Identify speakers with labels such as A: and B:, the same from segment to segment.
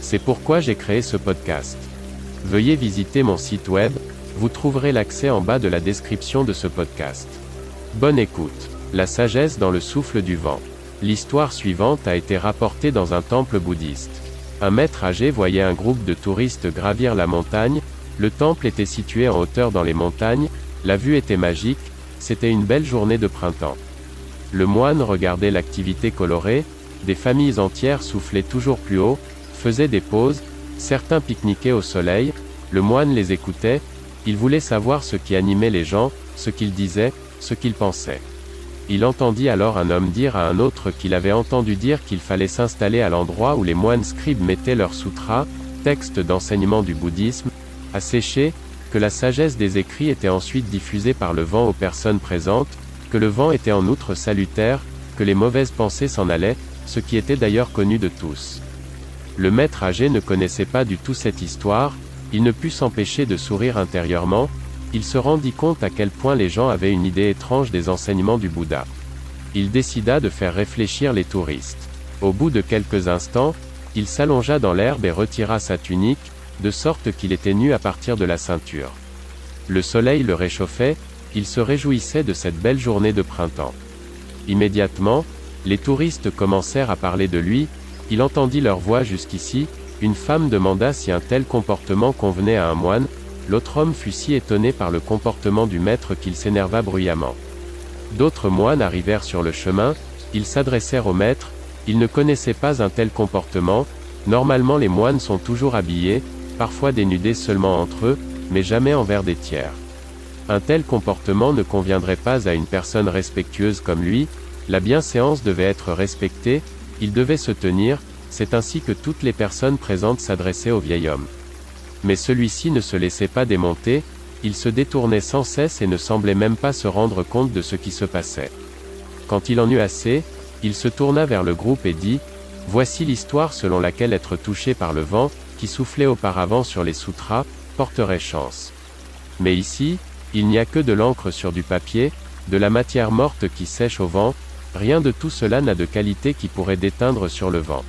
A: C'est pourquoi j'ai créé ce podcast. Veuillez visiter mon site web, vous trouverez l'accès en bas de la description de ce podcast. Bonne écoute. La sagesse dans le souffle du vent. L'histoire suivante a été rapportée dans un temple bouddhiste. Un maître âgé voyait un groupe de touristes gravir la montagne, le temple était situé en hauteur dans les montagnes, la vue était magique, c'était une belle journée de printemps. Le moine regardait l'activité colorée, des familles entières soufflaient toujours plus haut, faisaient des pauses, certains pique-niquaient au soleil, le moine les écoutait, il voulait savoir ce qui animait les gens, ce qu'ils disaient, ce qu'ils pensaient. Il entendit alors un homme dire à un autre qu'il avait entendu dire qu'il fallait s'installer à l'endroit où les moines scribes mettaient leurs sutras, textes d'enseignement du bouddhisme, à sécher, que la sagesse des écrits était ensuite diffusée par le vent aux personnes présentes, que le vent était en outre salutaire, que les mauvaises pensées s'en allaient, ce qui était d'ailleurs connu de tous. Le maître âgé ne connaissait pas du tout cette histoire, il ne put s'empêcher de sourire intérieurement, il se rendit compte à quel point les gens avaient une idée étrange des enseignements du Bouddha. Il décida de faire réfléchir les touristes. Au bout de quelques instants, il s'allongea dans l'herbe et retira sa tunique, de sorte qu'il était nu à partir de la ceinture. Le soleil le réchauffait, il se réjouissait de cette belle journée de printemps. Immédiatement, les touristes commencèrent à parler de lui, il entendit leur voix jusqu'ici, une femme demanda si un tel comportement convenait à un moine, l'autre homme fut si étonné par le comportement du maître qu'il s'énerva bruyamment. D'autres moines arrivèrent sur le chemin, ils s'adressèrent au maître, ils ne connaissaient pas un tel comportement, normalement les moines sont toujours habillés, parfois dénudés seulement entre eux, mais jamais envers des tiers. Un tel comportement ne conviendrait pas à une personne respectueuse comme lui, la bienséance devait être respectée, il devait se tenir, c'est ainsi que toutes les personnes présentes s'adressaient au vieil homme. Mais celui-ci ne se laissait pas démonter, il se détournait sans cesse et ne semblait même pas se rendre compte de ce qui se passait. Quand il en eut assez, il se tourna vers le groupe et dit, Voici l'histoire selon laquelle être touché par le vent, qui soufflait auparavant sur les sutras, porterait chance. Mais ici, il n'y a que de l'encre sur du papier, de la matière morte qui sèche au vent, rien de tout cela n'a de qualité qui pourrait déteindre sur le vent.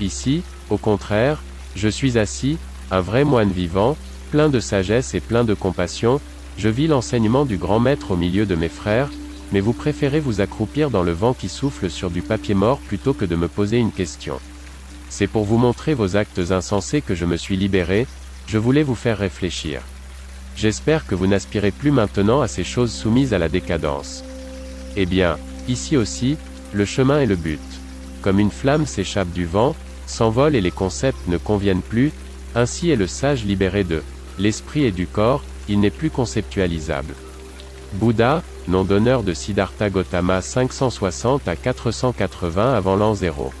A: Ici, au contraire, je suis assis, un vrai moine vivant, plein de sagesse et plein de compassion, je vis l'enseignement du grand maître au milieu de mes frères, mais vous préférez vous accroupir dans le vent qui souffle sur du papier mort plutôt que de me poser une question. C'est pour vous montrer vos actes insensés que je me suis libéré, je voulais vous faire réfléchir. J'espère que vous n'aspirez plus maintenant à ces choses soumises à la décadence. Eh bien, ici aussi, le chemin est le but. Comme une flamme s'échappe du vent, s'envole et les concepts ne conviennent plus, ainsi est le sage libéré de l'esprit et du corps, il n'est plus conceptualisable. Bouddha, nom d'honneur de Siddhartha Gautama 560 à 480 avant l'an 0.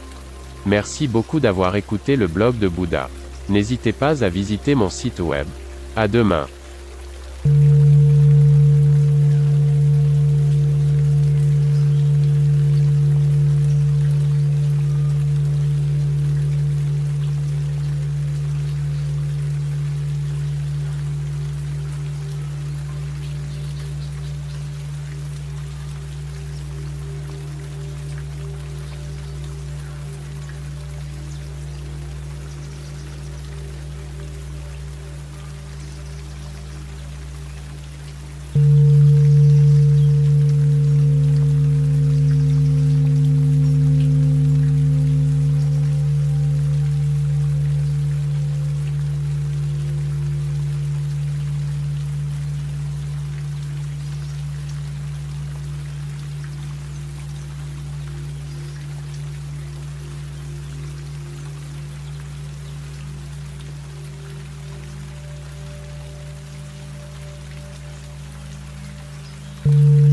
A: Merci beaucoup d'avoir écouté le blog de Bouddha. N'hésitez pas à visiter mon site web. À demain.
B: Thank you.